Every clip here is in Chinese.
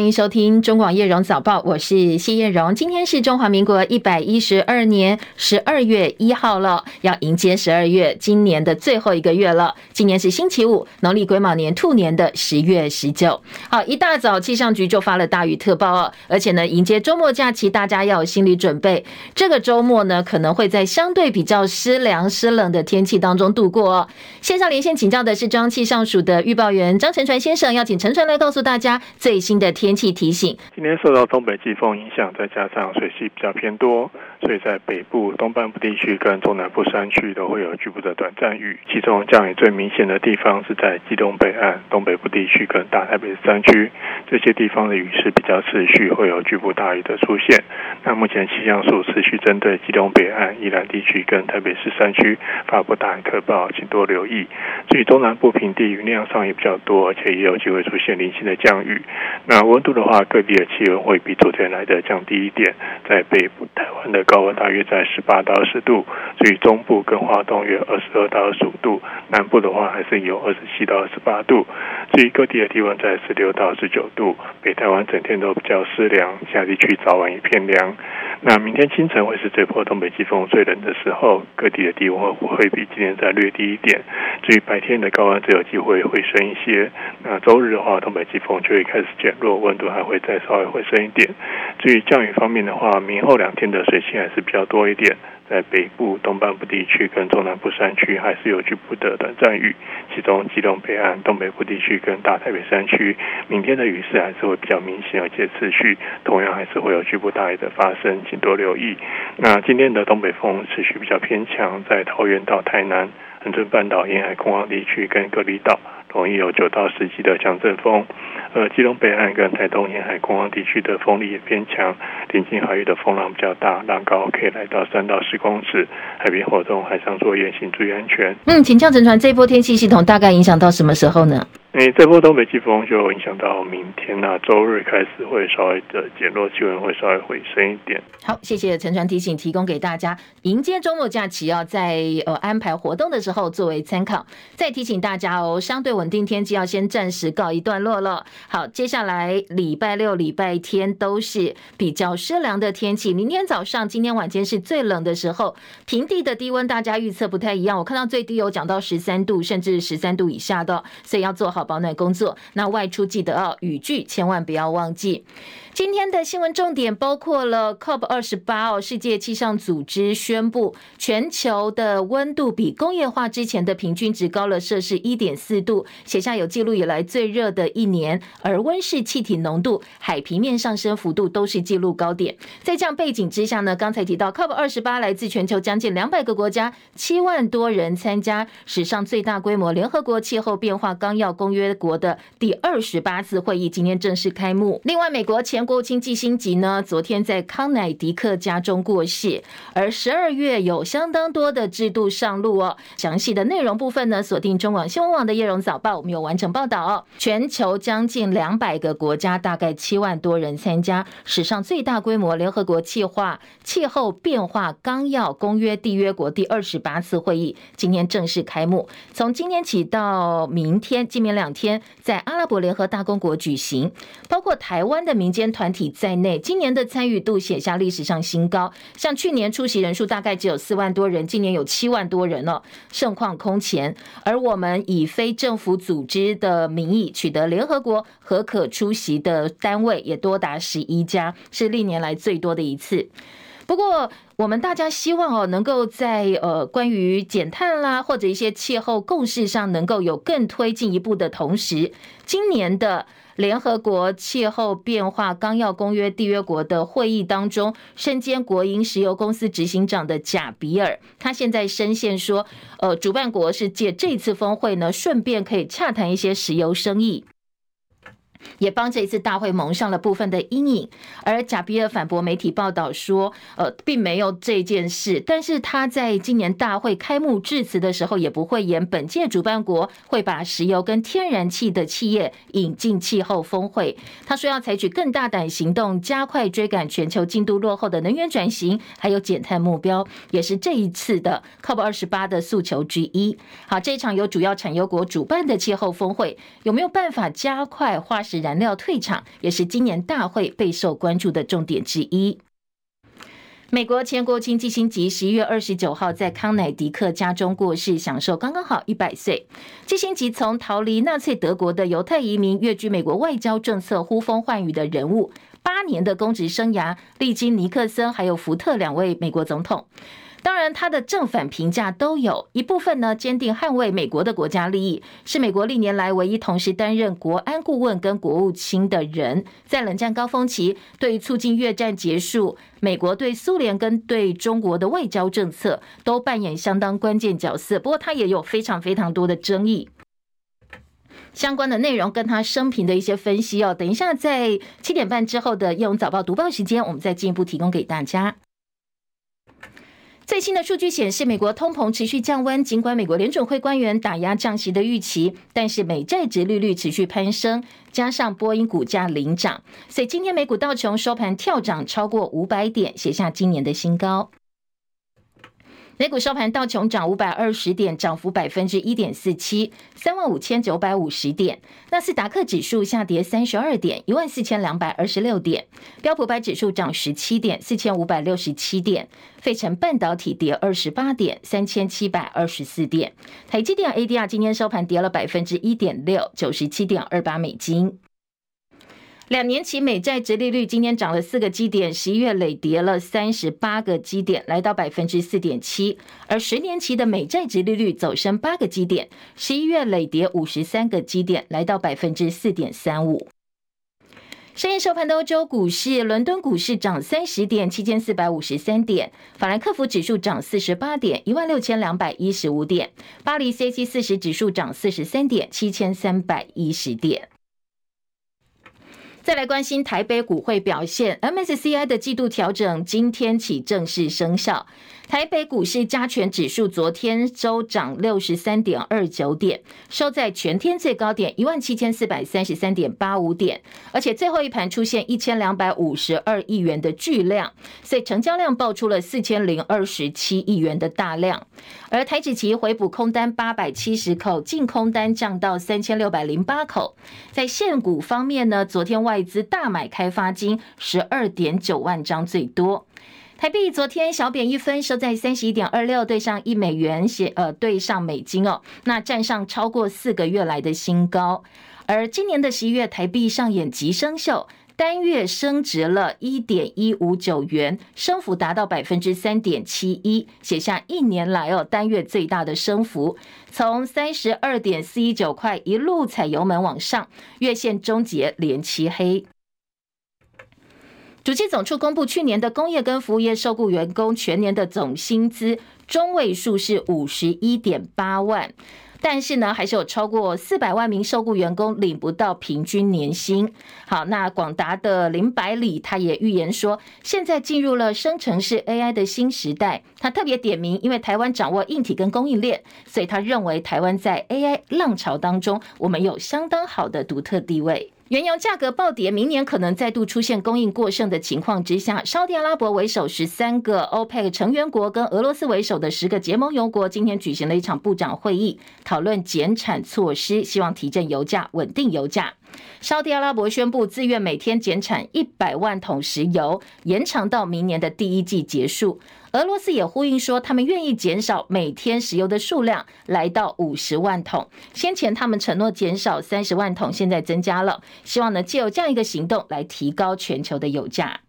欢迎收听中广叶荣早报，我是谢叶荣。今天是中华民国一百一十二年十二月一号了，要迎接十二月今年的最后一个月了。今年是星期五，农历癸卯年兔年的十月十九。好，一大早气象局就发了大雨特报哦，而且呢，迎接周末假期，大家要有心理准备。这个周末呢，可能会在相对比较湿凉、湿冷的天气当中度过哦。线上连线请教的是中央气象署的预报员张承传先生，要请承传来告诉大家最新的天天气提醒。今天受到东北季风影响，再加上水系比较偏多，所以在北部、东半部地区跟中南部山区都会有局部的短暂雨。其中降雨最明显的地方是在基东北岸、东北部地区跟大台北山区，这些地方的雨势比较持续，会有局部大雨的出现。那目前气象署持续针对基东北岸、宜兰地区跟台北市山区发布大雨特报，请多留意。至于中南部平地雨量上也比较多，而且也有机会出现零星的降雨。那温度的话，各地的气温会比昨天来的降低一点。在北部台湾的高温大约在十八到二十度，至于中部跟花东约二十二到二十五度，南部的话还是有二十七到二十八度。至于各地的低温在十六到十九度，北台湾整天都比较湿凉，其他地区早晚一片凉。那明天清晨会是这波东北季风最冷的时候，各地的低温会比今天再略低一点。至于白天的高温，则有机会回升一些。那周日的话，东北季风就会开始减弱，温度还会再稍微回升一点。至于降雨方面的话，明后两天的水汽还是比较多一点。在北部、东半部地区跟中南部山区还是有局部的短暂雨，其中基隆北岸、东北部地区跟大台北山区，明天的雨势还是会比较明显而且持续，同样还是会有局部大雨的发生，请多留意。那今天的东北风持续比较偏强，在桃园到台南、恒春半岛沿海空旷地区跟隔离岛。容易有九到十级的强阵风，呃，基隆北岸跟台东沿海空旷地区的风力也偏强，临近海域的风浪比较大，浪高可以来到三到十公尺，海边活动海上作业请注意安全。嗯，请教沉船，这一波天气系统大概影响到什么时候呢？诶，这波东北季风就影响到明天那、啊、周日开始会稍微的减弱，气温会稍微回升一点。好，谢谢陈传提醒，提供给大家迎接周末假期要在呃安排活动的时候作为参考。再提醒大家哦，相对稳定天气要先暂时告一段落了。好，接下来礼拜六、礼拜天都是比较湿凉的天气。明天早上、今天晚间是最冷的时候，平地的低温大家预测不太一样。我看到最低有讲到十三度，甚至十三度以下的，所以要做好。保暖工作，那外出记得哦，雨具千万不要忘记。今天的新闻重点包括了 COP 二十八哦，世界气象组织宣布全球的温度比工业化之前的平均值高了摄氏一点四度，写下有记录以来最热的一年。而温室气体浓度、海平面上升幅度都是记录高点。在这样背景之下呢，刚才提到 COP 二十八来自全球将近两百个国家，七万多人参加，史上最大规模联合国气候变化纲要公约国的第二十八次会议今天正式开幕。另外，美国前国务卿季辛吉呢，昨天在康乃狄克家中过世。而十二月有相当多的制度上路哦。详细的内容部分呢，锁定中广新闻网的叶荣早报，我们有完整报道哦。全球将近两百个国家，大概七万多人参加，史上最大规模联合国气化气候变化纲要公约缔约国第二十八次会议今天正式开幕。从今天起到明天，今明两天，在阿拉伯联合大公国举行，包括台湾的民间团体。在内，今年的参与度写下历史上新高。像去年出席人数大概只有四万多人，今年有七万多人了，盛况空前。而我们以非政府组织的名义取得联合国核可出席的单位也多达十一家，是历年来最多的一次。不过，我们大家希望哦，能够在呃关于减碳啦，或者一些气候共识上，能够有更推进一步的同时，今年的。联合国气候变化纲要公约缔约国的会议当中，身兼国营石油公司执行长的贾比尔，他现在深陷说，呃，主办国是借这次峰会呢，顺便可以洽谈一些石油生意。也帮这一次大会蒙上了部分的阴影，而贾比尔反驳媒体报道说，呃，并没有这件事。但是他在今年大会开幕致辞的时候，也不会演本届主办国会把石油跟天然气的企业引进气候峰会。他说要采取更大胆行动，加快追赶全球进度落后的能源转型，还有减碳目标，也是这一次的 COP 二十八的诉求之一。好，这一场由主要产油国主办的气候峰会，有没有办法加快花？石燃料退场，也是今年大会备受关注的重点之一。美国前国务卿基辛格十一月二十九号在康乃狄克家中过世，享受刚刚好一百岁。基辛格从逃离纳粹德国的犹太移民，跃居美国外交政策呼风唤雨的人物，八年的公职生涯，历经尼克森还有福特两位美国总统。当然，他的正反评价都有一部分呢，坚定捍卫美国的国家利益，是美国历年来唯一同时担任国安顾问跟国务卿的人。在冷战高峰期，对于促进越战结束，美国对苏联跟对中国的外交政策都扮演相当关键角色。不过，他也有非常非常多的争议。相关的内容跟他生平的一些分析哦，等一下在七点半之后的《叶龙早报》读报时间，我们再进一步提供给大家。最新的数据显示，美国通膨持续降温。尽管美国联准会官员打压降息的预期，但是美债值利率持续攀升，加上波音股价领涨，所以今天美股道琼收盘跳涨超过五百点，写下今年的新高。美股收盘，道琼涨五百二十点，涨幅百分之一点四七，三万五千九百五十点。纳斯达克指数下跌三十二点，一万四千两百二十六点。标普百指数涨十七点，四千五百六十七点。费城半导体跌二十八点，三千七百二十四点。台积电 ADR 今天收盘跌了百分之一点六，九十七点二八美金。两年期美债殖利率今天涨了四个基点，十一月累跌了三十八个基点，来到百分之四点七。而十年期的美债殖利率走升八个基点，十一月累跌五十三个基点，来到百分之四点三五。深夜收盘的欧洲股市，伦敦股市涨三十点，七千四百五十三点；法兰克福指数涨四十八点，一万六千两百一十五点；巴黎 CAC 四十指数涨四十三点，七千三百一十点。再来关心台北股汇表现，MSCI 的季度调整今天起正式生效。台北股市加权指数昨天周涨六十三点二九点，收在全天最高点一万七千四百三十三点八五点，而且最后一盘出现一千两百五十二亿元的巨量，所以成交量爆出了四千零二十七亿元的大量。而台指期回补空单八百七十口，净空单降到三千六百零八口。在现股方面呢，昨天外资大买开发金十二点九万张最多。台币昨天小贬一分，收在三十一点二六，对上一美元写呃对上美金哦，那站上超过四个月来的新高。而今年的十一月，台币上演急升秀，单月升值了一点一五九元，升幅达到百分之三点七一，写下一年来哦单月最大的升幅，从三十二点四一九块一路踩油门往上，月线终结连七黑。主计总处公布去年的工业跟服务业受雇员工全年的总薪资中位数是五十一点八万，但是呢，还是有超过四百万名受雇员工领不到平均年薪。好，那广达的林百里他也预言说，现在进入了生成式 AI 的新时代。他特别点名，因为台湾掌握硬体跟供应链，所以他认为台湾在 AI 浪潮当中，我们有相当好的独特地位。原油价格暴跌，明年可能再度出现供应过剩的情况之下，沙特阿拉伯为首十三个 OPEC 成员国跟俄罗斯为首的十个结盟油国今天举行了一场部长会议，讨论减产措施，希望提振油价，稳定油价。沙特阿拉伯宣布自愿每天减产一百万桶石油，延长到明年的第一季结束。俄罗斯也呼应说，他们愿意减少每天石油的数量，来到五十万桶。先前他们承诺减少三十万桶，现在增加了，希望能借由这样一个行动来提高全球的油价。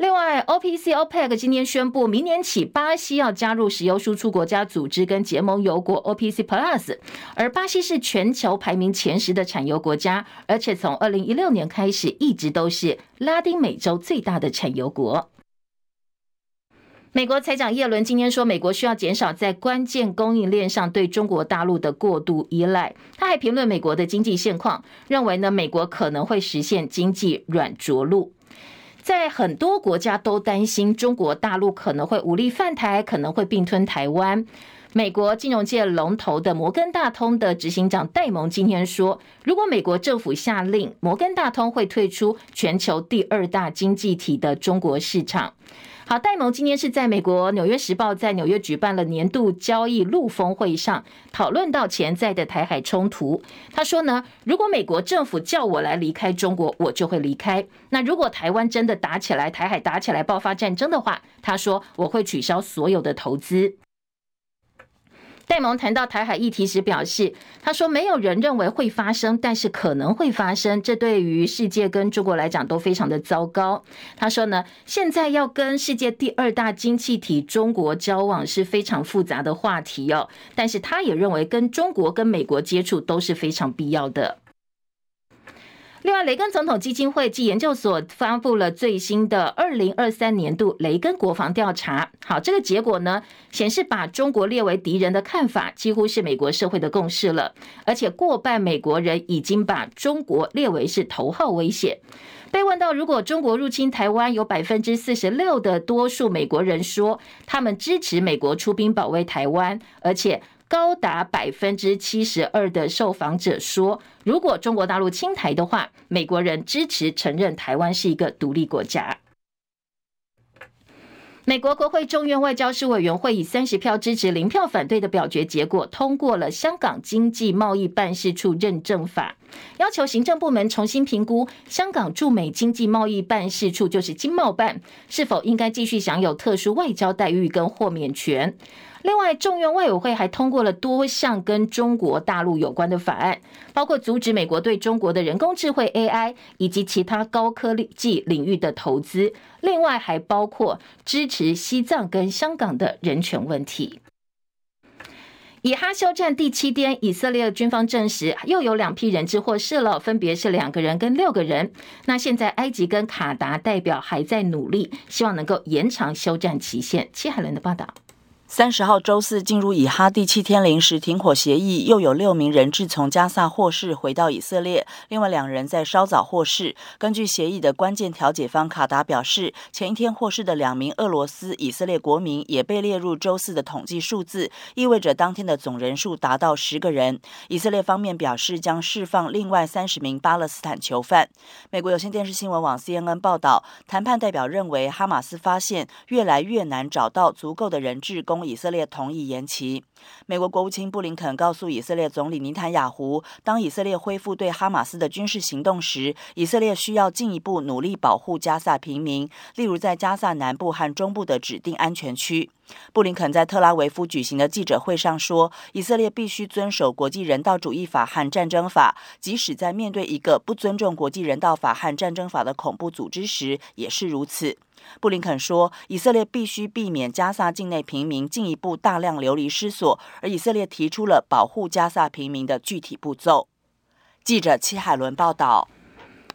另外，OPC、OPEC 今天宣布，明年起巴西要加入石油输出国家组织跟结盟油国 OPC Plus，而巴西是全球排名前十的产油国家，而且从二零一六年开始一直都是拉丁美洲最大的产油国。美国财长耶伦今天说，美国需要减少在关键供应链上对中国大陆的过度依赖。他还评论美国的经济现况，认为呢，美国可能会实现经济软着陆。在很多国家都担心中国大陆可能会武力犯台，可能会并吞台湾。美国金融界龙头的摩根大通的执行长戴蒙今天说，如果美国政府下令，摩根大通会退出全球第二大经济体的中国市场。好，戴蒙今天是在美国《纽约时报》在纽约举办了年度交易陆峰会上，讨论到潜在的台海冲突。他说呢，如果美国政府叫我来离开中国，我就会离开。那如果台湾真的打起来，台海打起来爆发战争的话，他说我会取消所有的投资。戴蒙谈到台海议题时表示，他说没有人认为会发生，但是可能会发生。这对于世界跟中国来讲都非常的糟糕。他说呢，现在要跟世界第二大经济体中国交往是非常复杂的话题哦，但是他也认为跟中国跟美国接触都是非常必要的。另外，雷根总统基金会暨研究所发布了最新的二零二三年度雷根国防调查。好，这个结果呢，显示把中国列为敌人的看法几乎是美国社会的共识了，而且过半美国人已经把中国列为是头号威胁。被问到如果中国入侵台湾，有百分之四十六的多数美国人说他们支持美国出兵保卫台湾，而且。高达百分之七十二的受访者说，如果中国大陆侵台的话，美国人支持承认台湾是一个独立国家。美国国会众院外交事委员会以三十票支持、零票反对的表决结果，通过了香港经济贸易办事处认证法，要求行政部门重新评估香港驻美经济贸易办事处，就是经贸办，是否应该继续享有特殊外交待遇跟豁免权。另外，众院外委会还通过了多项跟中国大陆有关的法案，包括阻止美国对中国的人工智慧 AI 以及其他高科技领域的投资。另外，还包括支持西藏跟香港的人权问题。以哈休战第七天，以色列军方证实又有两批人质获释了，分别是两个人跟六个人。那现在埃及跟卡达代表还在努力，希望能够延长休战期限。戚海伦的报道。三十号周四进入以哈第七天临时停火协议，又有六名人质从加萨获释回到以色列，另外两人在稍早获释。根据协议的关键调解方卡达表示，前一天获释的两名俄罗斯以色列国民也被列入周四的统计数字，意味着当天的总人数达到十个人。以色列方面表示将释放另外三十名巴勒斯坦囚犯。美国有线电视新闻网 CNN 报道，谈判代表认为哈马斯发现越来越难找到足够的人质供。以色列同意延期。美国国务卿布林肯告诉以色列总理尼坦雅胡，当以色列恢复对哈马斯的军事行动时，以色列需要进一步努力保护加萨平民，例如在加萨南部和中部的指定安全区。布林肯在特拉维夫举行的记者会上说，以色列必须遵守国际人道主义法和战争法，即使在面对一个不尊重国际人道法和战争法的恐怖组织时也是如此。布林肯说，以色列必须避免加萨境内平民进一步大量流离失所，而以色列提出了保护加萨平民的具体步骤。记者戚海伦报道。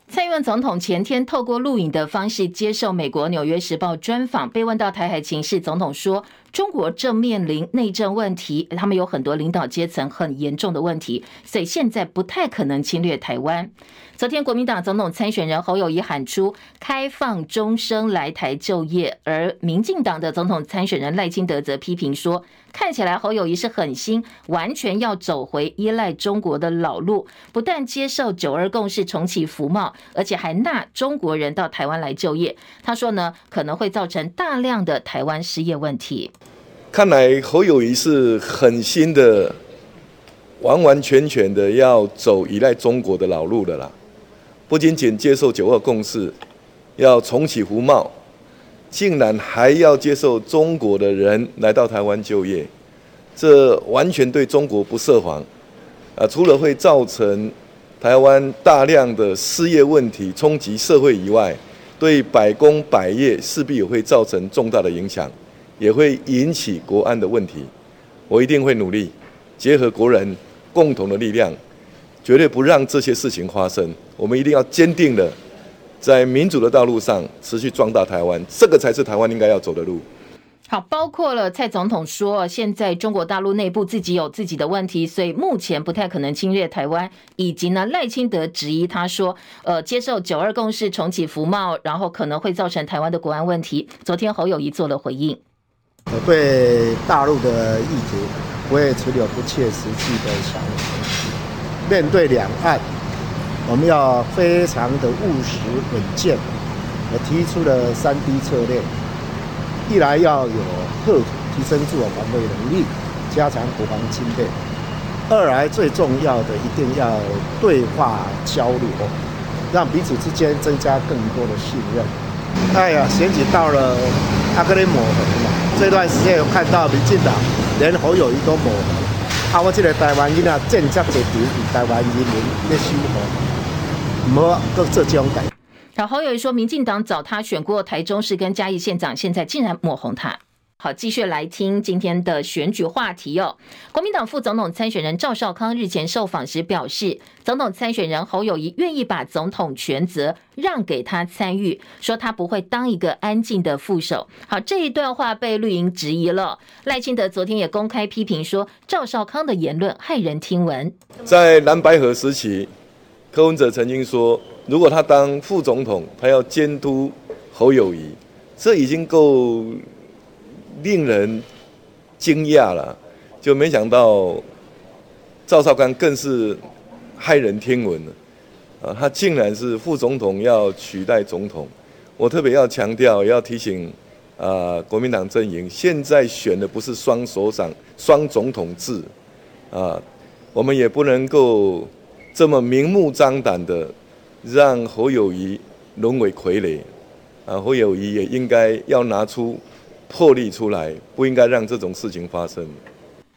蔡英文总统前天透过录影的方式接受美国《纽约时报》专访，被问到台海情势，总统说：“中国正面临内政问题，他们有很多领导阶层很严重的问题，所以现在不太可能侵略台湾。”昨天，国民党总统参选人侯友谊喊出开放终生来台就业，而民进党的总统参选人赖清德则批评说，看起来侯友宜是狠心，完全要走回依赖中国的老路，不但接受九二共识重启服贸，而且还纳中国人到台湾来就业。他说呢，可能会造成大量的台湾失业问题。看来侯友宜是狠心的，完完全全的要走依赖中国的老路的啦。不仅仅接受九二共识，要重启服贸，竟然还要接受中国的人来到台湾就业，这完全对中国不设防。啊，除了会造成台湾大量的失业问题冲击社会以外，对百工百业势必也会造成重大的影响，也会引起国安的问题。我一定会努力，结合国人共同的力量。绝对不让这些事情发生。我们一定要坚定的在民主的道路上持续壮大台湾，这个才是台湾应该要走的路。好，包括了蔡总统说，现在中国大陆内部自己有自己的问题，所以目前不太可能侵略台湾。以及呢，赖清德质疑他说，呃，接受九二共识重启服贸，然后可能会造成台湾的国安问题。昨天侯友谊做了回应，我对大陆的意图，我也持有不切实际的想法。面对两岸，我们要非常的务实稳健。我提出了三 D 策略，一来要有特土，提升自我防卫能力，加强国防经费；二来最重要的，一定要对话交流，让彼此之间增加更多的信任。哎呀，选举到了，阿克林抹红嘛，这段时间有看到民进党连侯友宜都抹红，啊，我这个台湾人啊，正则一场台湾人民的生活，唔好搁做这种改。然后侯友宜说，民进党找他选过台中市跟嘉义县长，现在竟然抹红他。好，继续来听今天的选举话题哦。国民党副总统参选人赵少康日前受访时表示，总统参选人侯友谊愿意把总统权责让给他参与，说他不会当一个安静的副手。好，这一段话被绿营质疑了。赖清德昨天也公开批评说，赵少康的言论骇人听闻。在蓝白河时期，柯文哲曾经说。如果他当副总统，他要监督侯友宜，这已经够令人惊讶了。就没想到赵少康更是骇人听闻了啊！他竟然是副总统要取代总统。我特别要强调，要提醒啊，国民党阵营现在选的不是双首长、双总统制啊，我们也不能够这么明目张胆的。让侯友谊沦为傀儡，啊，侯友谊也应该要拿出魄力出来，不应该让这种事情发生。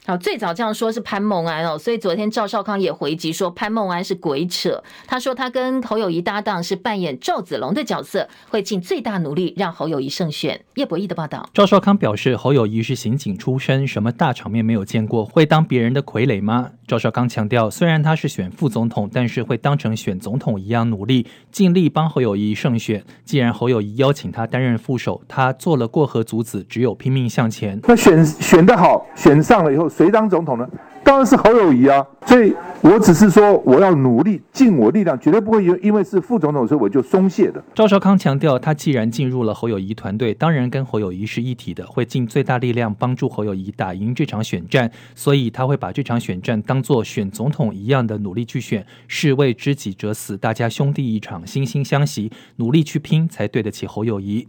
好，最早这样说是潘孟安哦，所以昨天赵少康也回击说潘孟安是鬼扯。他说他跟侯友谊搭档是扮演赵子龙的角色，会尽最大努力让侯友谊胜选。叶博弈的报道，赵少康表示侯友谊是刑警出身，什么大场面没有见过，会当别人的傀儡吗？赵少康强调，虽然他是选副总统，但是会当成选总统一样努力，尽力帮侯友谊胜选。既然侯友谊邀请他担任副手，他做了过河卒子，只有拼命向前。那选选得好，选上了以后。谁当总统呢？当然是侯友谊啊！所以我只是说，我要努力，尽我力量，绝对不会因因为是副总统，所以我就松懈的。赵少康强调，他既然进入了侯友谊团队，当然跟侯友谊是一体的，会尽最大力量帮助侯友谊打赢这场选战，所以他会把这场选战当作选总统一样的努力去选。是为知己者死，大家兄弟一场，惺惺相惜，努力去拼，才对得起侯友谊。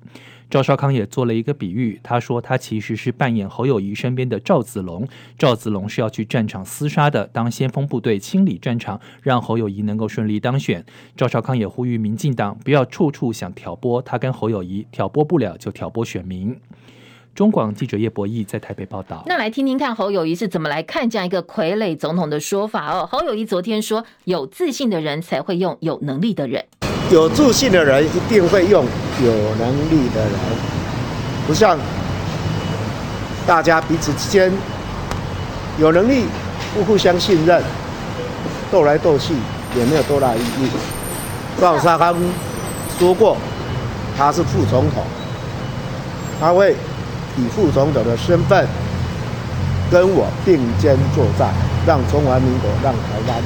赵少康也做了一个比喻，他说他其实是扮演侯友谊身边的赵子龙，赵子龙是要去战场厮杀的，当先锋部队清理战场，让侯友宜能够顺利当选。赵少康也呼吁民进党不要处处想挑拨，他跟侯友宜挑拨不了就挑拨选民。中广记者叶博弈在台北报道。那来听听看侯友谊是怎么来看这样一个傀儡总统的说法哦。侯友谊昨天说，有自信的人才会用有能力的人。有自信的人一定会用有能力的人，不像大家彼此之间有能力不互相信任，斗来斗去也没有多大意义。赵沙康说过，他是副总统，他会以副总统的身份跟我并肩作战，让中华民国、让台湾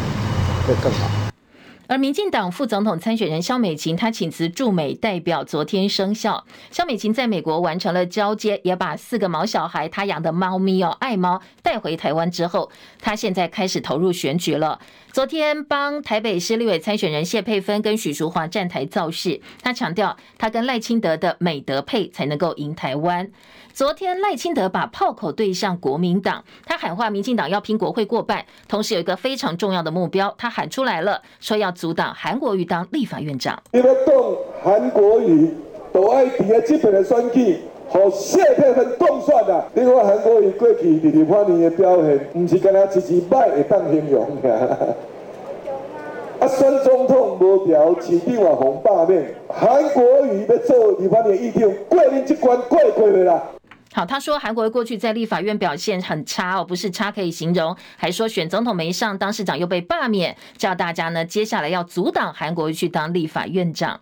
会更好。而民进党副总统参选人萧美琴，她请辞驻美代表，昨天生效。萧美琴在美国完成了交接，也把四个毛小孩，她养的猫咪哦，爱猫带回台湾之后，她现在开始投入选举了。昨天帮台北市立委参选人谢佩芬跟许淑华站台造势，她强调，她跟赖清德的美德配才能够赢台湾。昨天赖清德把炮口对向国民党，他喊话民进党要拼国会过半，同时有一个非常重要的目标，他喊出来了，说要阻挡韩国瑜当立法院长。你们动韩国瑜都爱底下基本的选举，和谢佩芬动算的。你看韩国瑜过去二零八年的表现，不是跟他一支歹会当形容的。啊，选总统无条，市长也红罢免，韩国瑜要做立法院议长，过你这关过过的啦。好，他说韩国过去在立法院表现很差哦，不是差可以形容，还说选总统没上，当市长又被罢免，叫大家呢接下来要阻挡韩国瑜去当立法院长。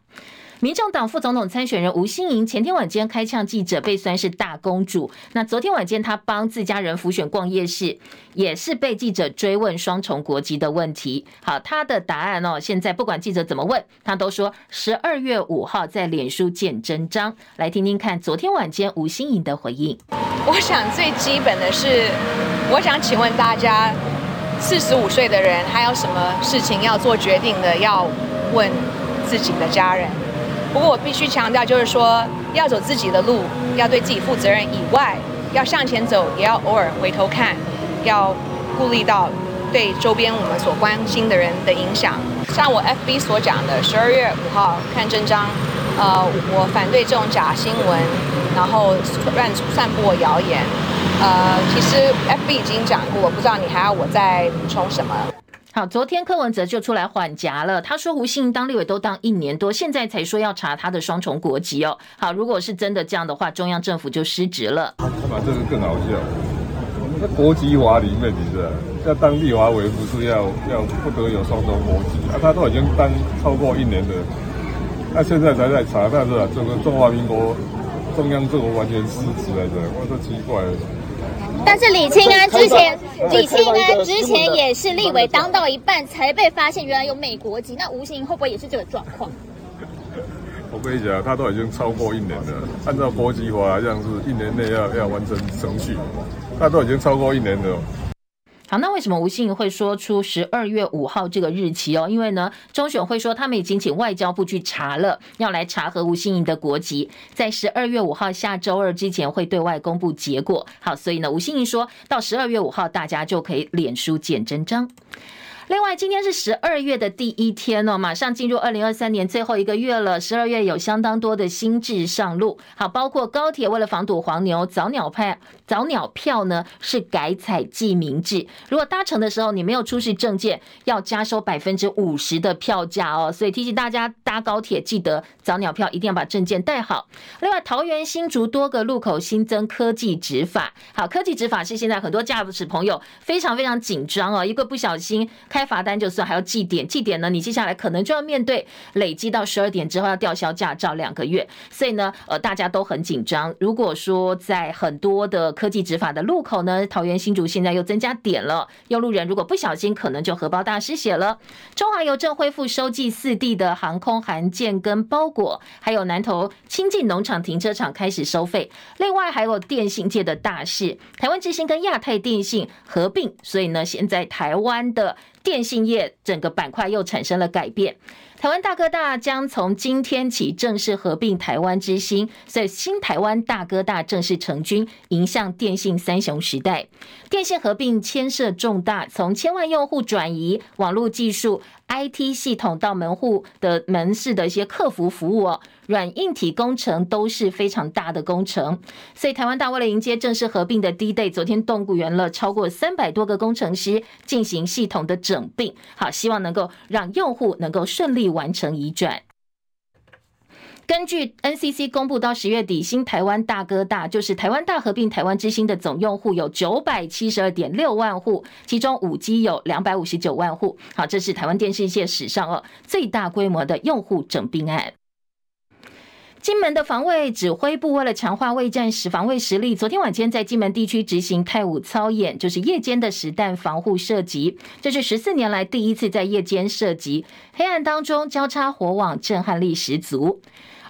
民众党副总统参选人吴欣盈前天晚间开呛记者，被算是大公主。那昨天晚间他帮自家人辅选逛夜市，也是被记者追问双重国籍的问题。好，他的答案哦，现在不管记者怎么问，他都说十二月五号在脸书见真章。来听听看昨天晚间吴欣盈的回应。我想最基本的是，我想请问大家，四十五岁的人还有什么事情要做决定的？要问自己的家人。不过我必须强调，就是说要走自己的路，要对自己负责任以外，要向前走，也要偶尔回头看，要顾虑到对周边我们所关心的人的影响。像我 FB 所讲的，十二月五号看真章，呃，我反对这种假新闻，然后乱散播谣言。呃，其实 FB 已经讲过，我不知道你还要我再补充什么。好，昨天柯文哲就出来缓颊了。他说，吴欣盈当立委都当一年多，现在才说要查他的双重国籍哦。好，如果是真的这样的话，中央政府就失职了。他把这个更好笑，那国籍华里面你知道，要当立法委不是要要不得有双重国籍啊？他都已经当超过一年了，那现在才在查，但是这个中华民国中央政府完全失职来着，我说奇怪了。但是李庆安之前，李庆安之前也是立委当到一半才被发现原来有美国籍，那吴欣会不会也是这个状况？我跟你讲，他都已经超过一年了，按照国际法好像是一年内要要完成程序，他都已经超过一年了。好，那为什么吴欣盈会说出十二月五号这个日期哦？因为呢，中选会说他们已经请外交部去查了，要来查核吴欣盈的国籍，在十二月五号下周二之前会对外公布结果。好，所以呢，吴欣盈说到十二月五号，大家就可以脸书见真章。另外，今天是十二月的第一天哦，马上进入二零二三年最后一个月了。十二月有相当多的新制上路，好，包括高铁为了防堵黄牛，早鸟派。早鸟票呢是改采记名制，如果搭乘的时候你没有出示证件，要加收百分之五十的票价哦。所以提醒大家搭高铁记得早鸟票一定要把证件带好。另外，桃园新竹多个路口新增科技执法，好，科技执法是现在很多驾驶朋友非常非常紧张哦，一个不小心开开罚单就算，还要记点，记点呢，你接下来可能就要面对累积到十二点之后要吊销驾照两个月，所以呢，呃，大家都很紧张。如果说在很多的科技执法的路口呢，桃园新竹现在又增加点了，用路人如果不小心，可能就荷包大失血了。中华邮政恢复收寄四地的航空函件跟包裹，还有南投清境农场停车场开始收费。另外还有电信界的大事，台湾之星跟亚太电信合并，所以呢，现在台湾的电信业整个板块又产生了改变。台湾大哥大将从今天起正式合并台湾之星，所以新台湾大哥大正式成军，迎向电信三雄时代。电信合并牵涉重大，从千万用户转移网络技术、IT 系统到门户的门市的一些客服服务哦。软硬体工程都是非常大的工程，所以台湾大为了迎接正式合并的 D Day，昨天动雇员了超过三百多个工程师进行系统的整并，好，希望能够让用户能够顺利完成移转。根据 NCC 公布，到十月底，新台湾大哥大就是台湾大合并台湾之星的总用户有九百七十二点六万户，其中五 G 有两百五十九万户。好，这是台湾电视界史上哦最大规模的用户整并案。金门的防卫指挥部为了强化卫战时防卫实力，昨天晚间在金门地区执行太武操演，就是夜间的实弹防护射击，这是十四年来第一次在夜间射击，黑暗当中交叉火网，震撼力十足。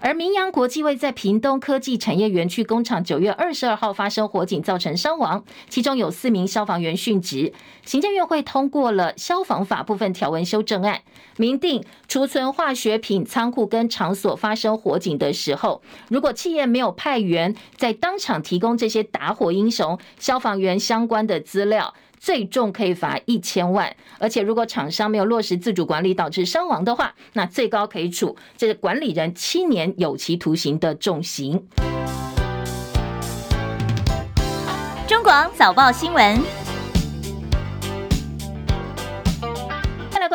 而明扬国际卫在屏东科技产业园区工厂九月二十二号发生火警，造成伤亡，其中有四名消防员殉职。行政院会通过了消防法部分条文修正案，明定储存化学品仓库跟场所发生火警的时候，如果企业没有派员在当场提供这些打火英雄消防员相关的资料。最重可以罚一千万，而且如果厂商没有落实自主管理导致伤亡的话，那最高可以处这个管理人七年有期徒刑的重刑。中广早报新闻。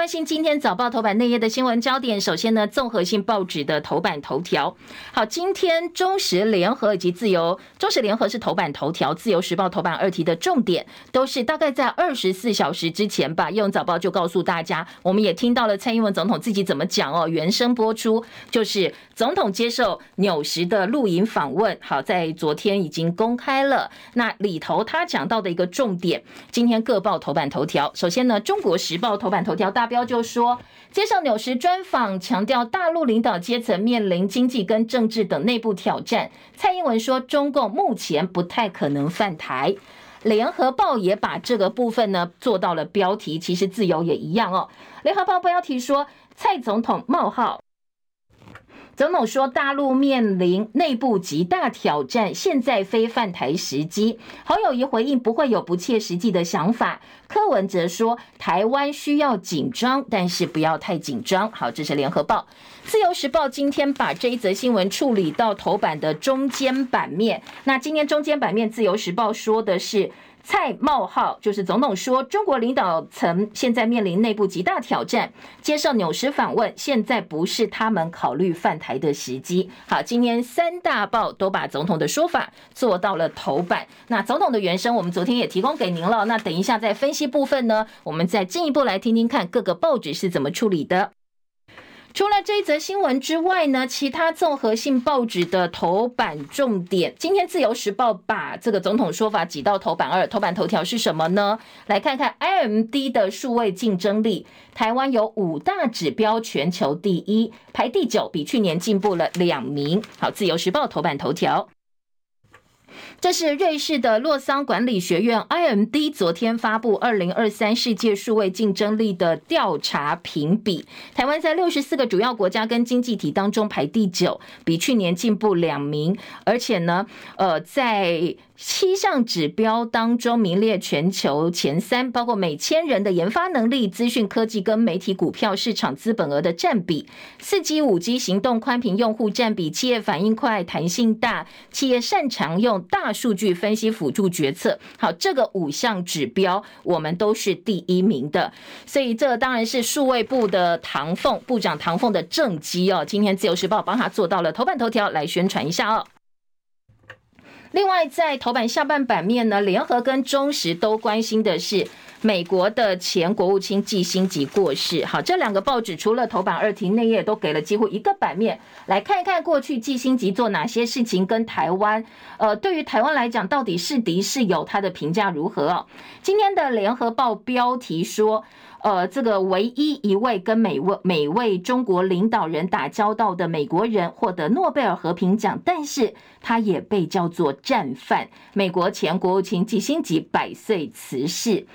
关心今天早报头版内页的新闻焦点。首先呢，综合性报纸的头版头条。好，今天中时联合以及自由，中时联合是头版头条，自由时报头版二题的重点都是大概在二十四小时之前吧。用早报就告诉大家，我们也听到了蔡英文总统自己怎么讲哦，原声播出就是总统接受纽时的录影访问。好，在昨天已经公开了，那里头他讲到的一个重点，今天各报头版头条。首先呢，中国时报头版头条。大标就说，接受纽时专访，强调大陆领导阶层面临经济跟政治等内部挑战。蔡英文说，中共目前不太可能犯台。联合报也把这个部分呢做到了标题，其实自由也一样哦。联合报标题说，蔡总统冒号。总统说，大陆面临内部极大挑战，现在非犯台时机。侯友谊回应不会有不切实际的想法。柯文哲说，台湾需要紧张，但是不要太紧张。好，这是联合报、自由时报今天把这一则新闻处理到头版的中间版面。那今天中间版面，自由时报说的是。蔡茂浩就是总统说，中国领导层现在面临内部极大挑战。接受纽时访问，现在不是他们考虑犯台的时机。好，今天三大报都把总统的说法做到了头版。那总统的原声，我们昨天也提供给您了。那等一下在分析部分呢，我们再进一步来听听看各个报纸是怎么处理的。除了这一则新闻之外呢，其他综合性报纸的头版重点，今天自由时报把这个总统说法挤到头版二，头版头条是什么呢？来看看 IMD 的数位竞争力，台湾有五大指标全球第一，排第九，比去年进步了两名。好，自由时报头版头条。这是瑞士的洛桑管理学院 IMD 昨天发布二零二三世界数位竞争力的调查评比，台湾在六十四个主要国家跟经济体当中排第九，比去年进步两名，而且呢，呃，在。七项指标当中名列全球前三，包括每千人的研发能力、资讯科技跟媒体股票市场资本额的占比、四 G、五 G 行动宽频用户占比、企业反应快、弹性大、企业擅长用大数据分析辅助决策。好，这个五项指标我们都是第一名的，所以这当然是数位部的唐凤部长唐凤的政绩哦。今天自由时报帮他做到了头版头条，来宣传一下哦。另外，在头版下半版面呢，联合跟中时都关心的是美国的前国务卿季辛吉过世。好，这两个报纸除了头版二题内页都给了几乎一个版面，来看一看过去季辛吉做哪些事情，跟台湾，呃，对于台湾来讲，到底是敌是友，他的评价如何？哦，今天的联合报标题说。呃，这个唯一一位跟每位每位中国领导人打交道的美国人获得诺贝尔和平奖，但是他也被叫做战犯。美国前国务卿季辛吉百岁辞世。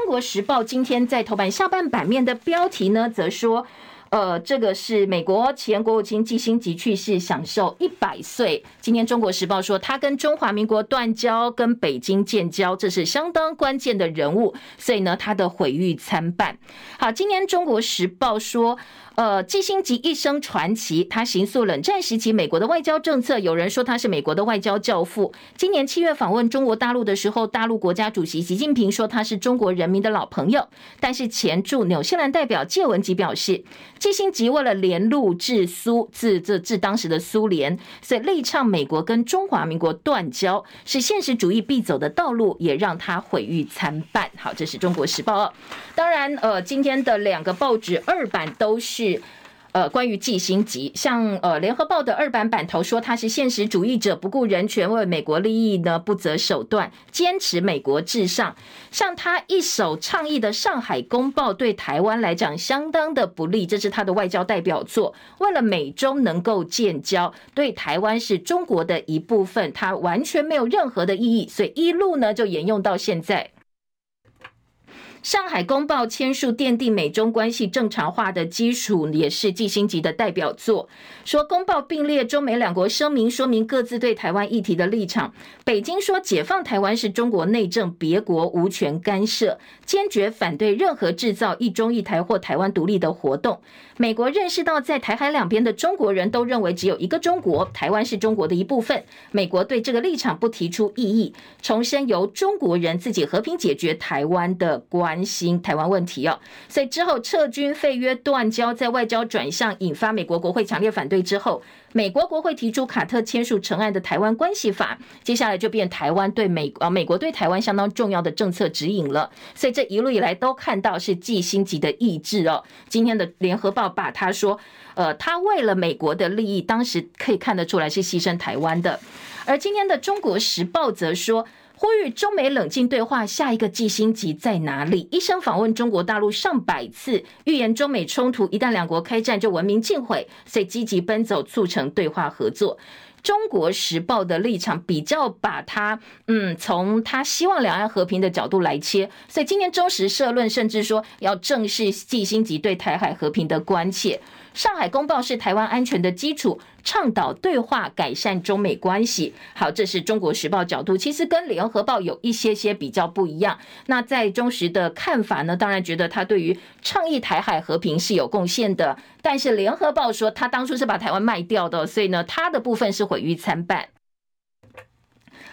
中国时报今天在头版下半版面的标题呢，则说。呃，这个是美国前国务卿基辛吉去世，享受一百岁。今天《中国时报》说，他跟中华民国断交，跟北京建交，这是相当关键的人物，所以呢，他的毁誉参半。好，今天《中国时报》说。呃，季辛吉一生传奇，他行塑冷战时期美国的外交政策。有人说他是美国的外交教父。今年七月访问中国大陆的时候，大陆国家主席习近平说他是中国人民的老朋友。但是前驻纽西兰代表谢文吉表示，季辛吉为了联陆治苏，治这治当时的苏联，所以力倡美国跟中华民国断交，是现实主义必走的道路，也让他毁誉参半。好，这是中国时报。当然，呃，今天的两个报纸二版都是。呃，关于季辛吉，像呃，《联合报》的二版版头说他是现实主义者，不顾人权，为美国利益呢不择手段，坚持美国至上。像他一手倡议的《上海公报》，对台湾来讲相当的不利，这是他的外交代表作。为了美中能够建交，对台湾是中国的一部分，他完全没有任何的意义，所以一路呢就沿用到现在。上海公报签署奠定美中关系正常化的基础，也是季辛吉的代表作。说公报并列中美两国声明，说明各自对台湾议题的立场。北京说解放台湾是中国内政，别国无权干涉，坚决反对任何制造一中一台或台湾独立的活动。美国认识到，在台海两边的中国人都认为只有一个中国，台湾是中国的一部分。美国对这个立场不提出异议，重申由中国人自己和平解决台湾的关心台湾问题哦。所以之后撤军、废约、断交，在外交转向引发美国国会强烈反对之后。美国国会提出卡特签署成案的台湾关系法，接下来就变台湾对美啊美国对台湾相当重要的政策指引了。所以这一路以来都看到是季辛吉的意志哦。今天的联合报把他说，呃，他为了美国的利益，当时可以看得出来是牺牲台湾的。而今天的中国时报则说。呼吁中美冷静对话，下一个季辛吉在哪里？一生访问中国大陆上百次，预言中美冲突一旦两国开战就文明尽毁，所以积极奔走促成对话合作。中国时报的立场比较把他，嗯，从他希望两岸和平的角度来切，所以今天中时社论甚至说要正视季辛吉对台海和平的关切。上海公报是台湾安全的基础，倡导对话改善中美关系。好，这是中国时报角度，其实跟联合报有一些些比较不一样。那在中时的看法呢？当然觉得他对于倡议台海和平是有贡献的，但是联合报说他当初是把台湾卖掉的，所以呢，他的部分是毁誉参半。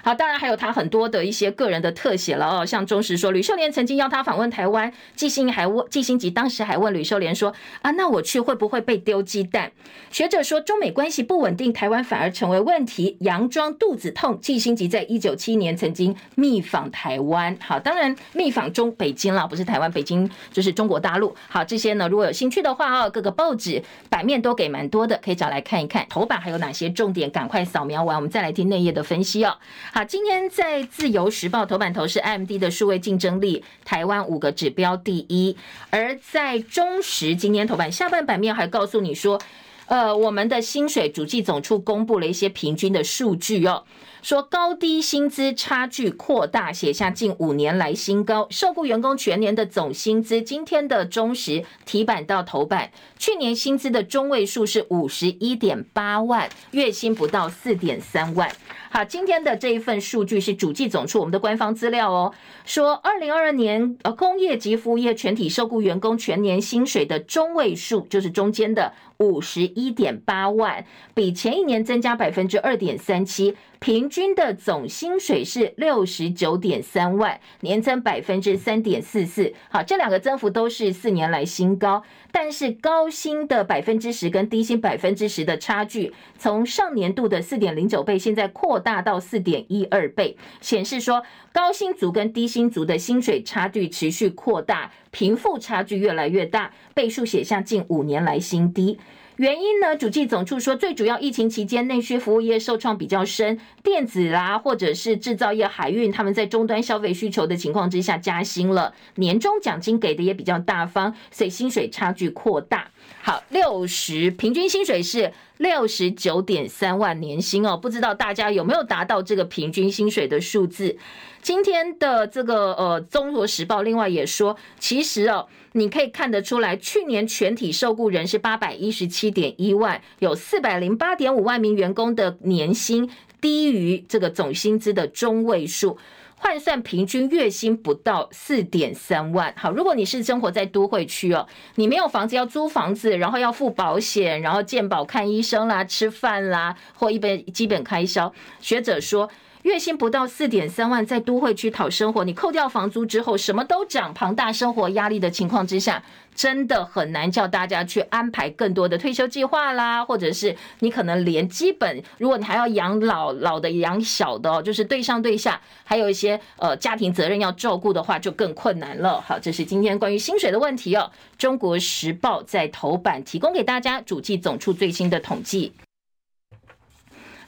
好，当然还有他很多的一些个人的特写了哦，像中时说，吕秀莲曾经邀他访问台湾，季辛还问季辛吉当时还问吕秀莲说啊，那我去会不会被丢鸡蛋？学者说中美关系不稳定，台湾反而成为问题，佯装肚子痛。季辛吉在一九七一年曾经密访台湾，好，当然密访中北京了，不是台湾，北京就是中国大陆。好，这些呢，如果有兴趣的话哦，各个报纸版面都给蛮多的，可以找来看一看。头版还有哪些重点？赶快扫描完，我们再来听内页的分析哦。好，今天在自由时报头版头是 AMD 的数位竞争力，台湾五个指标第一。而在中时今天头版下半版面还告诉你说，呃，我们的薪水主计总处公布了一些平均的数据哦，说高低薪资差距扩大，写下近五年来新高。受雇员工全年的总薪资，今天的中时提版到头版，去年薪资的中位数是五十一点八万，月薪不到四点三万。好，今天的这一份数据是主计总处我们的官方资料哦，说二零二二年呃工业及服务业全体受雇员工全年薪水的中位数，就是中间的五十一点八万，比前一年增加百分之二点三七。平均的总薪水是六十九点三万，年增百分之三点四四。好，这两个增幅都是四年来新高，但是高薪的百分之十跟低薪百分之十的差距，从上年度的四点零九倍，现在扩大到四点一二倍，显示说高薪族跟低薪族的薪水差距持续扩大，贫富差距越来越大，倍数写下近五年来新低。原因呢？主计总处说，最主要疫情期间内需服务业受创比较深，电子啦或者是制造业、海运，他们在终端消费需求的情况之下加薪了，年终奖金给的也比较大方，所以薪水差距扩大。好，六十平均薪水是六十九点三万年薪哦，不知道大家有没有达到这个平均薪水的数字？今天的这个呃，《中国时报》另外也说，其实哦，你可以看得出来，去年全体受雇人是八百一十七点一万，有四百零八点五万名员工的年薪低于这个总薪资的中位数，换算平均月薪不到四点三万。好，如果你是生活在都会区哦，你没有房子要租房子，然后要付保险，然后健保看医生啦、吃饭啦，或一般基本开销，学者说。月薪不到四点三万，在都会区讨生活，你扣掉房租之后，什么都涨，庞大生活压力的情况之下，真的很难叫大家去安排更多的退休计划啦，或者是你可能连基本，如果你还要养老，老的养小的，就是对上对下，还有一些呃家庭责任要照顾的话，就更困难了。好，这是今天关于薪水的问题哦。中国时报在头版提供给大家主计总处最新的统计。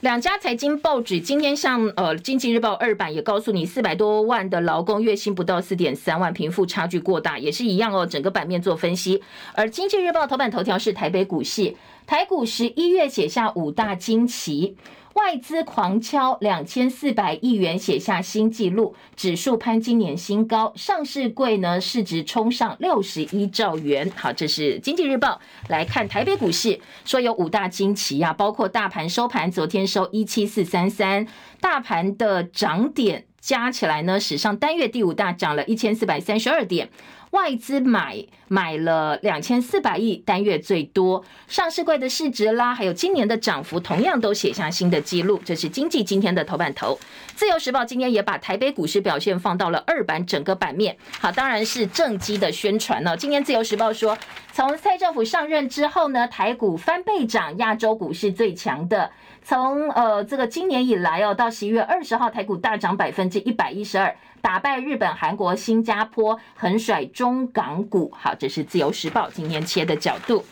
两家财经报纸今天像呃《经济日报》二版也告诉你，四百多万的劳工月薪不到四点三万，贫富差距过大，也是一样哦。整个版面做分析，而《经济日报》头版头条是台北股市，台股十一月写下五大惊奇。外资狂敲两千四百亿元，写下新纪录，指数攀今年新高，上市柜呢市值冲上六十一兆元。好，这是经济日报来看台北股市，说有五大惊奇啊，包括大盘收盘，昨天收一七四三三，大盘的涨点加起来呢，史上单月第五大，涨了一千四百三十二点。外资买买了两千四百亿，单月最多。上市柜的市值啦，还有今年的涨幅，同样都写下新的纪录。这是经济今天的头版头。自由时报今天也把台北股市表现放到了二版整个版面。好，当然是正机的宣传了。今天自由时报说，从蔡政府上任之后呢，台股翻倍涨，亚洲股市最强的。从呃这个今年以来哦，到十一月二十号，台股大涨百分之一百一十二。打败日本、韩国、新加坡，横甩中港股。好，这是自由时报今天切的角度。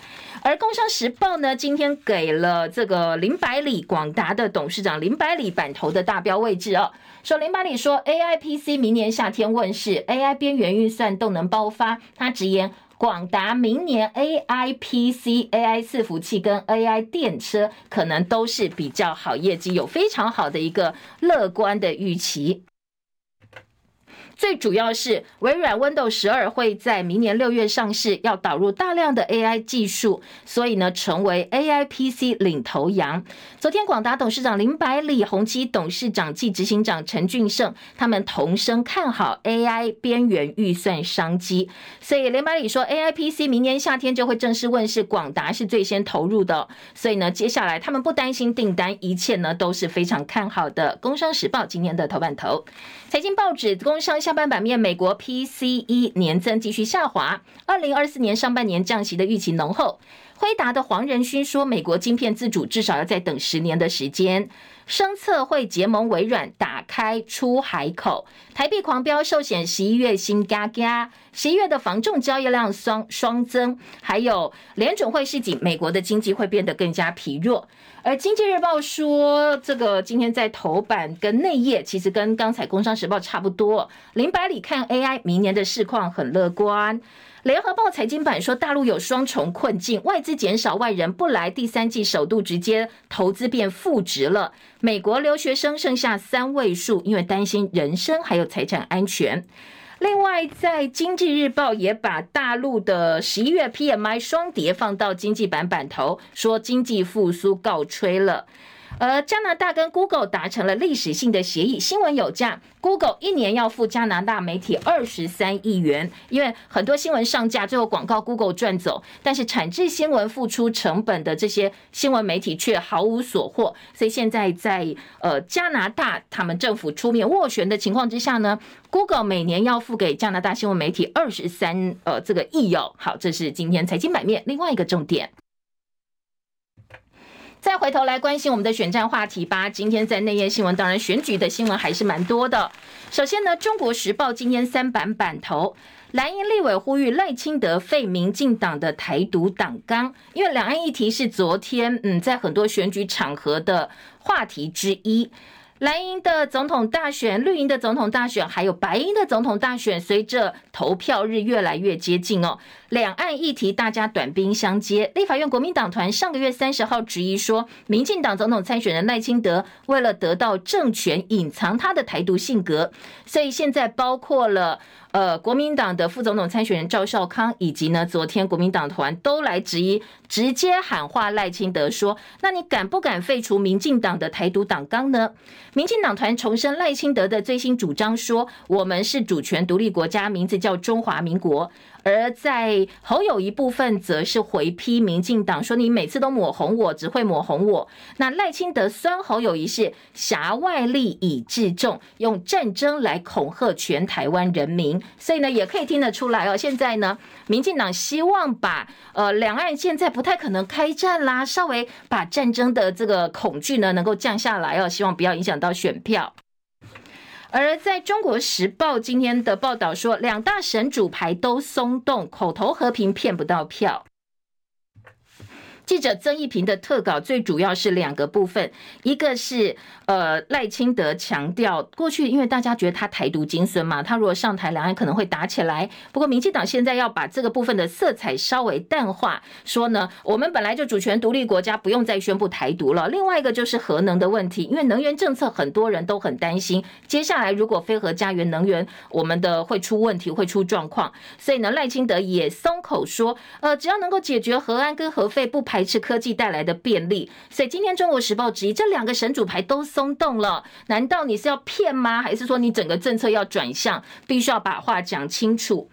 而工商时报呢，今天给了这个林百里广达的董事长林百里版头的大标位置哦。说林百里说，AI PC 明年夏天问世，AI 边缘运算动能爆发。他直言。广达明年 AI PC、AI 伺服器跟 AI 电车可能都是比较好业绩，有非常好的一个乐观的预期。最主要是微软 Windows 十二会在明年六月上市，要导入大量的 AI 技术，所以呢，成为 AI PC 领头羊。昨天广达董事长林百里、宏碁董事长暨执行长陈俊盛他们同声看好 AI 边缘预算商机，所以林百里说 AI PC 明年夏天就会正式问世，广达是最先投入的，所以呢，接下来他们不担心订单，一切呢都是非常看好的。工商时报今天的头版头，财经报纸工商。下半版面，美国 PCE 年增继续下滑，二零二四年上半年降息的预期浓厚。辉达的黄仁勋说，美国晶片自主至少要再等十年的时间。生测会结盟微软，打开出海口。台币狂飙，寿险十一月新嘎嘎，十一月的房仲交易量双双增。还有联准会示警，美国的经济会变得更加疲弱。而经济日报说，这个今天在头版跟内页，其实跟刚才工商时报差不多。林百里看 AI 明年的市况很乐观。联合报财经版说，大陆有双重困境，外资减少，外人不来，第三季首度直接投资变负值了。美国留学生剩下三位数，因为担心人身还有财产安全。另外，在经济日报也把大陆的十一月 PMI 双跌放到经济版版头，说经济复苏告吹了。而加拿大跟 Google 达成了历史性的协议，新闻有价，Google 一年要付加拿大媒体二十三亿元，因为很多新闻上架，最后广告 Google 赚走，但是产制新闻付出成本的这些新闻媒体却毫无所获，所以现在在呃加拿大他们政府出面斡旋的情况之下呢，Google 每年要付给加拿大新闻媒体二十三呃这个亿哦，好，这是今天财经版面另外一个重点。再回头来关心我们的选战话题吧。今天在内页新闻，当然选举的新闻还是蛮多的。首先呢，《中国时报》今天三版版头，蓝营立委呼吁赖清德废民进党的台独党纲，因为两岸议题是昨天嗯在很多选举场合的话题之一。蓝营的总统大选、绿营的总统大选，还有白营的总统大选，随着投票日越来越接近哦，两岸议题大家短兵相接。立法院国民党团上个月三十号质疑说，民进党总统参选人赖清德为了得到政权，隐藏他的台独性格，所以现在包括了。呃，国民党的副总统参选人赵少康，以及呢，昨天国民党团都来质疑，直接喊话赖清德说：“那你敢不敢废除民进党的台独党纲呢？”民进党团重申赖清德的最新主张说：“我们是主权独立国家，名字叫中华民国。”而在侯友宜部分，则是回批民进党说：“你每次都抹红我，只会抹红我。”那赖清德酸侯友宜是挟外力以制众，用战争来恐吓全台湾人民。所以呢，也可以听得出来哦。现在呢，民进党希望把呃两岸现在不太可能开战啦，稍微把战争的这个恐惧呢能够降下来哦，希望不要影响到选票。而在中国时报今天的报道说，两大神主牌都松动，口头和平骗不到票。记者曾益平的特稿最主要是两个部分，一个是呃赖清德强调，过去因为大家觉得他台独精神嘛，他如果上台，两岸可能会打起来。不过民进党现在要把这个部分的色彩稍微淡化，说呢，我们本来就主权独立国家，不用再宣布台独了。另外一个就是核能的问题，因为能源政策很多人都很担心，接下来如果非核家园能源，我们的会出问题，会出状况。所以呢，赖清德也松口说，呃，只要能够解决核安跟核废不排。排斥科技带来的便利，所以今天《中国时报》质疑这两个神主牌都松动了，难道你是要骗吗？还是说你整个政策要转向，必须要把话讲清楚？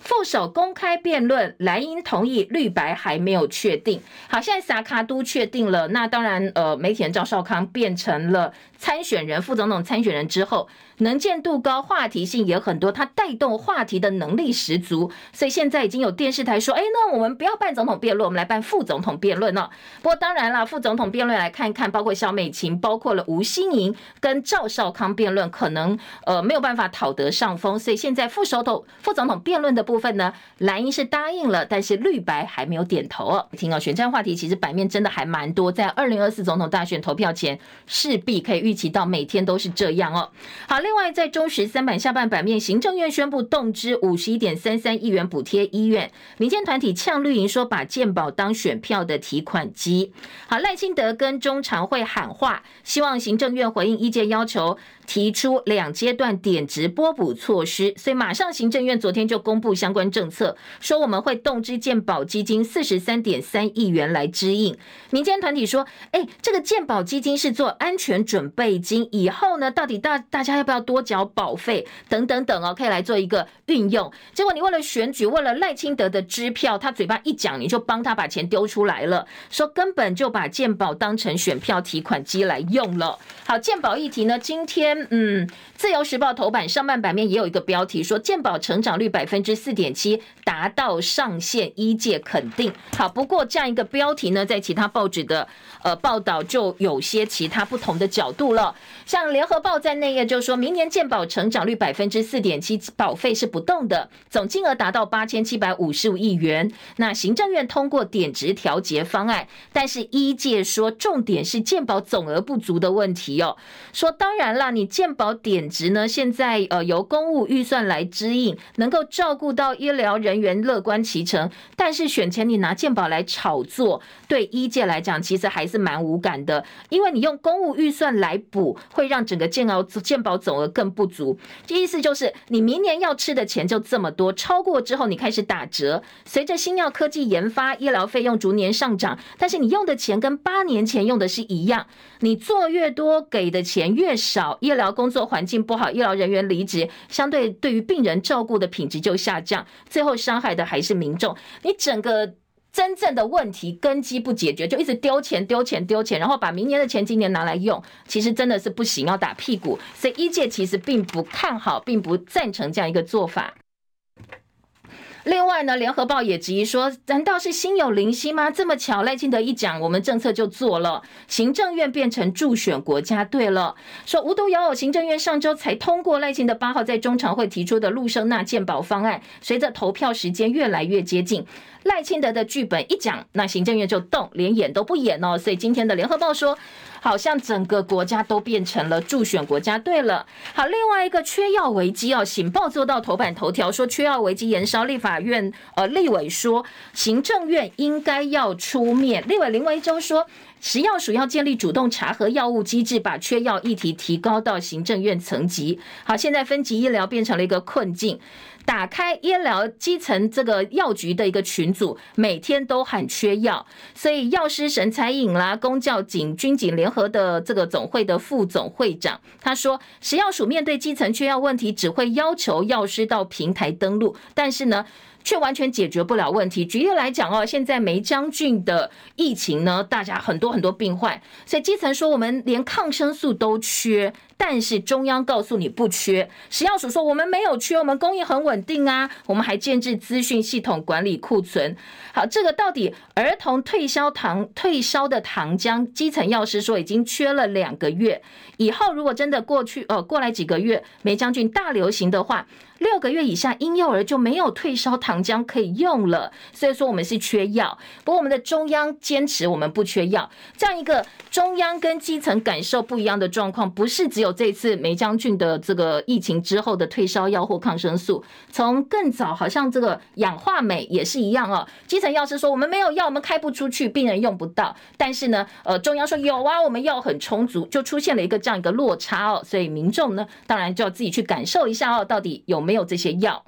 副手公开辩论，莱茵同意，绿白还没有确定。好，现在萨卡都确定了，那当然，呃，媒体人赵少康变成了参选人，副总统参选人之后。能见度高，话题性也很多，他带动话题的能力十足，所以现在已经有电视台说，哎，那我们不要办总统辩论，我们来办副总统辩论了。不过当然了，副总统辩论来看一看，包括萧美琴，包括了吴欣盈跟赵少康辩论，可能呃没有办法讨得上风，所以现在副手头副总统辩论的部分呢，蓝营是答应了，但是绿白还没有点头哦。听哦，选战话题其实版面真的还蛮多，在二零二四总统大选投票前，势必可以预期到每天都是这样哦。好。另外在中时三版下半版面，行政院宣布动支五十一点三三亿元补贴医院，民间团体呛绿营说把健保当选票的提款机。好，赖清德跟中常会喊话，希望行政院回应意见要求。提出两阶段点值拨补措施，所以马上行政院昨天就公布相关政策，说我们会动支健保基金四十三点三亿元来支应。民间团体说，哎，这个健保基金是做安全准备金，以后呢，到底大大家要不要多缴保费等等等哦，可以来做一个运用。结果你为了选举，为了赖清德的支票，他嘴巴一讲，你就帮他把钱丢出来了，说根本就把健保当成选票提款机来用了。好，健保议题呢，今天。嗯，自由时报头版上半版面也有一个标题说，健保成长率百分之四点七达到上限，医界肯定。好，不过这样一个标题呢，在其他报纸的呃报道就有些其他不同的角度了。像联合报在内页就说明年健保成长率百分之四点七，保费是不动的，总金额达到八千七百五十五亿元。那行政院通过点值调节方案，但是医界说重点是健保总额不足的问题哦。说当然啦，你。健保点值呢？现在呃由公务预算来支应，能够照顾到医疗人员乐观其成。但是选前你拿健保来炒作，对医界来讲其实还是蛮无感的，因为你用公务预算来补，会让整个健保健保总额更不足。这意思就是你明年要吃的钱就这么多，超过之后你开始打折。随着新药科技研发，医疗费用逐年上涨，但是你用的钱跟八年前用的是一样，你做越多，给的钱越少，医疗工作环境不好，医疗人员离职，相对对于病人照顾的品质就下降，最后伤害的还是民众。你整个真正的问题根基不解决，就一直丢钱、丢钱、丢钱，然后把明年的钱今年拿来用，其实真的是不行，要打屁股。所以医界其实并不看好，并不赞成这样一个做法。另外呢，联合报也质疑说，难道是心有灵犀吗？这么巧，赖清德一讲，我们政策就做了，行政院变成助选国家队了。说无独有偶，行政院上周才通过赖清德八号在中常会提出的陆生纳健保方案，随着投票时间越来越接近，赖清德的剧本一讲，那行政院就动，连演都不演哦。所以今天的联合报说。好像整个国家都变成了助选国家队了。好，另外一个缺药危机哦，醒报做到头版头条说缺药危机延烧，立法院呃立委说行政院应该要出面。立委林维洲说，食药署要建立主动查核药物机制，把缺药议题提高到行政院层级。好，现在分级医疗变成了一个困境。打开医疗基层这个药局的一个群组，每天都喊缺药，所以药师神采颖啦，公教警军警联合的这个总会的副总会长，他说，食药署面对基层缺药问题，只会要求药师到平台登录，但是呢，却完全解决不了问题。举例来讲哦，现在梅将军的疫情呢，大家很多很多病患，所以基层说我们连抗生素都缺。但是中央告诉你不缺，食药署说我们没有缺，我们供应很稳定啊，我们还建置资讯系统管理库存。好，这个到底儿童退烧糖退烧的糖浆，基层药师说已经缺了两个月，以后如果真的过去呃过来几个月梅将军大流行的话，六个月以下婴幼儿就没有退烧糖浆可以用了。所以说我们是缺药，不过我们的中央坚持我们不缺药，这样一个中央跟基层感受不一样的状况，不是只有。这次梅将军的这个疫情之后的退烧药或抗生素，从更早好像这个氧化镁也是一样哦。基层药师说我们没有药，我们开不出去，病人用不到。但是呢，呃，中央说有啊，我们药很充足，就出现了一个这样一个落差哦。所以民众呢，当然就要自己去感受一下哦，到底有没有这些药。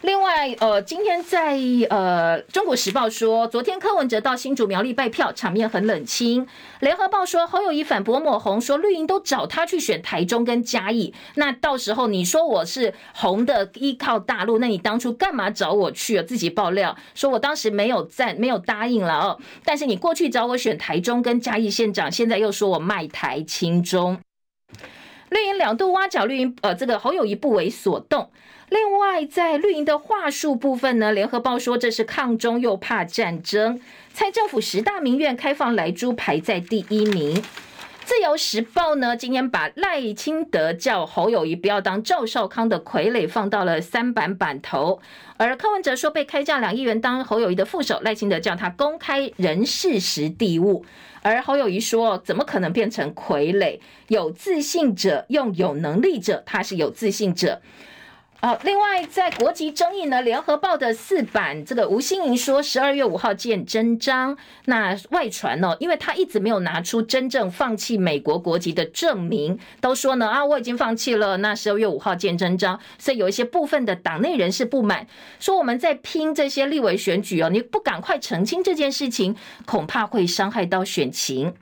另外，呃，今天在呃《中国时报》说，昨天柯文哲到新竹苗栗拜票，场面很冷清。联合报说，侯友谊反驳抹红，说绿营都找他去选台中跟嘉义，那到时候你说我是红的依靠大陆，那你当初干嘛找我去啊？自己爆料说我当时没有赞，没有答应了哦。但是你过去找我选台中跟嘉义县长，现在又说我卖台亲中。绿营两度挖角绿营，呃，这个侯友宜不为所动。另外，在绿营的话术部分呢，联合报说这是抗中又怕战争。蔡政府十大民怨开放来猪排在第一名。自由时报呢，今天把赖清德叫侯友宜不要当赵少康的傀儡放到了三版版头，而柯文哲说被开价两亿元当侯友宜的副手，赖清德叫他公开人事时地物，而侯友谊说怎么可能变成傀儡？有自信者用有能力者，他是有自信者。好，另外在国籍争议呢，联合报的四版，这个吴欣盈说十二月五号见真章。那外传呢，因为他一直没有拿出真正放弃美国国籍的证明，都说呢啊，我已经放弃了。那十二月五号见真章，所以有一些部分的党内人士不满，说我们在拼这些立委选举哦，你不赶快澄清这件事情，恐怕会伤害到选情。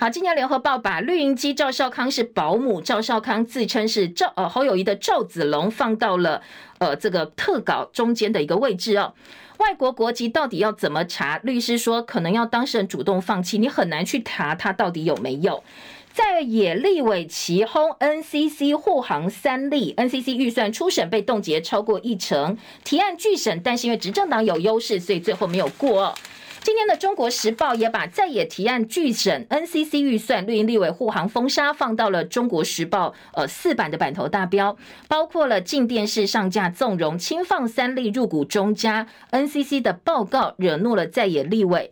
好，今天联合报把绿营机赵少康是保姆，赵少康自称是赵呃侯友宜的赵子龙，放到了呃这个特稿中间的一个位置哦。外国国籍到底要怎么查？律师说可能要当事人主动放弃，你很难去查他到底有没有。在野立委齐轰 NCC 护航三例，NCC 预算初审被冻结超过一成，提案拒审，但是因为执政党有优势，所以最后没有过。今天的《中国时报》也把在野提案拒审 NCC 预算绿营立委护航封杀放到了《中国时报》呃四版的版头大标，包括了镜电视上架纵容轻放三例入股中嘉 NCC 的报告，惹怒了在野立委。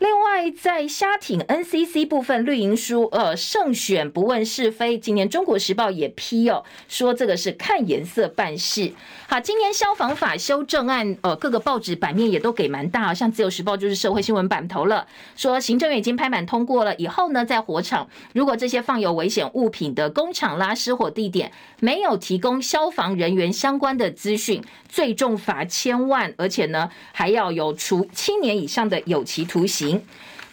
另外，在虾挺 NCC 部分，绿营说呃胜选不问是非。今年《中国时报》也批哦，说这个是看颜色办事。好，今年消防法修正案，呃，各个报纸版面也都给蛮大，像《自由时报》就是社会新闻版头了，说行政院已经拍板通过了，以后呢，在火场如果这些放有危险物品的工厂啦、失火地点没有提供消防人员相关的资讯，最重罚千万，而且呢还要有处七年以上的有期徒刑。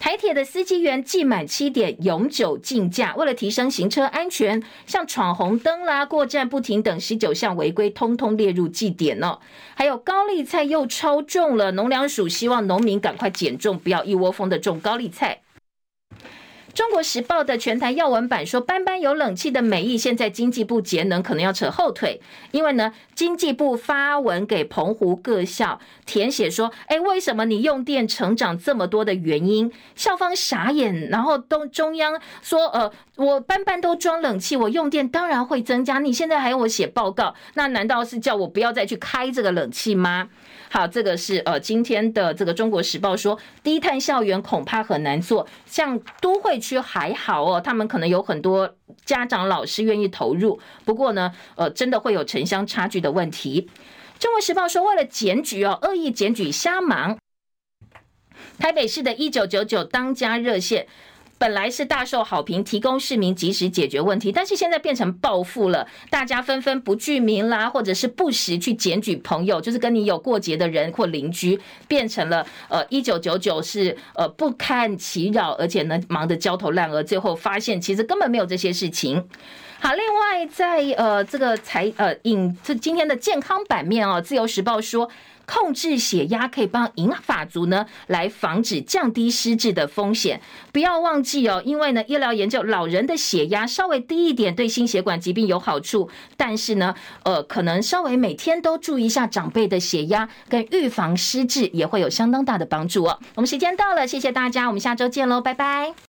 台铁的司机员记满七点永久禁驾，为了提升行车安全，像闯红灯啦、过站不停等十九项违规，通通列入记点哦。还有高丽菜又超重了，农粮署希望农民赶快减重，不要一窝蜂的种高丽菜。中国时报的全台要闻版说，班班有冷气的美意，现在经济部节能可能要扯后腿，因为呢，经济部发文给澎湖各校填写说，哎，为什么你用电成长这么多的原因？校方傻眼，然后都中央说，呃，我班班都装冷气，我用电当然会增加，你现在还要我写报告，那难道是叫我不要再去开这个冷气吗？好，这个是呃今天的这个中国时报说，低碳校园恐怕很难做，像都会区还好哦，他们可能有很多家长老师愿意投入，不过呢，呃，真的会有城乡差距的问题。中国时报说，为了检举哦，恶意检举瞎忙，台北市的一九九九当家热线。本来是大受好评，提供市民及时解决问题，但是现在变成报复了，大家纷纷不具名啦，或者是不实去检举朋友，就是跟你有过节的人或邻居，变成了呃一九九九是呃不堪其扰，而且呢忙得焦头烂额，最后发现其实根本没有这些事情。好，另外在呃这个财呃引这今天的健康版面哦，自由时报说。控制血压可以帮银发族呢来防止降低失智的风险。不要忘记哦，因为呢，医疗研究老人的血压稍微低一点对心血管疾病有好处，但是呢，呃，可能稍微每天都注意一下长辈的血压，跟预防失智也会有相当大的帮助哦。我们时间到了，谢谢大家，我们下周见喽，拜拜。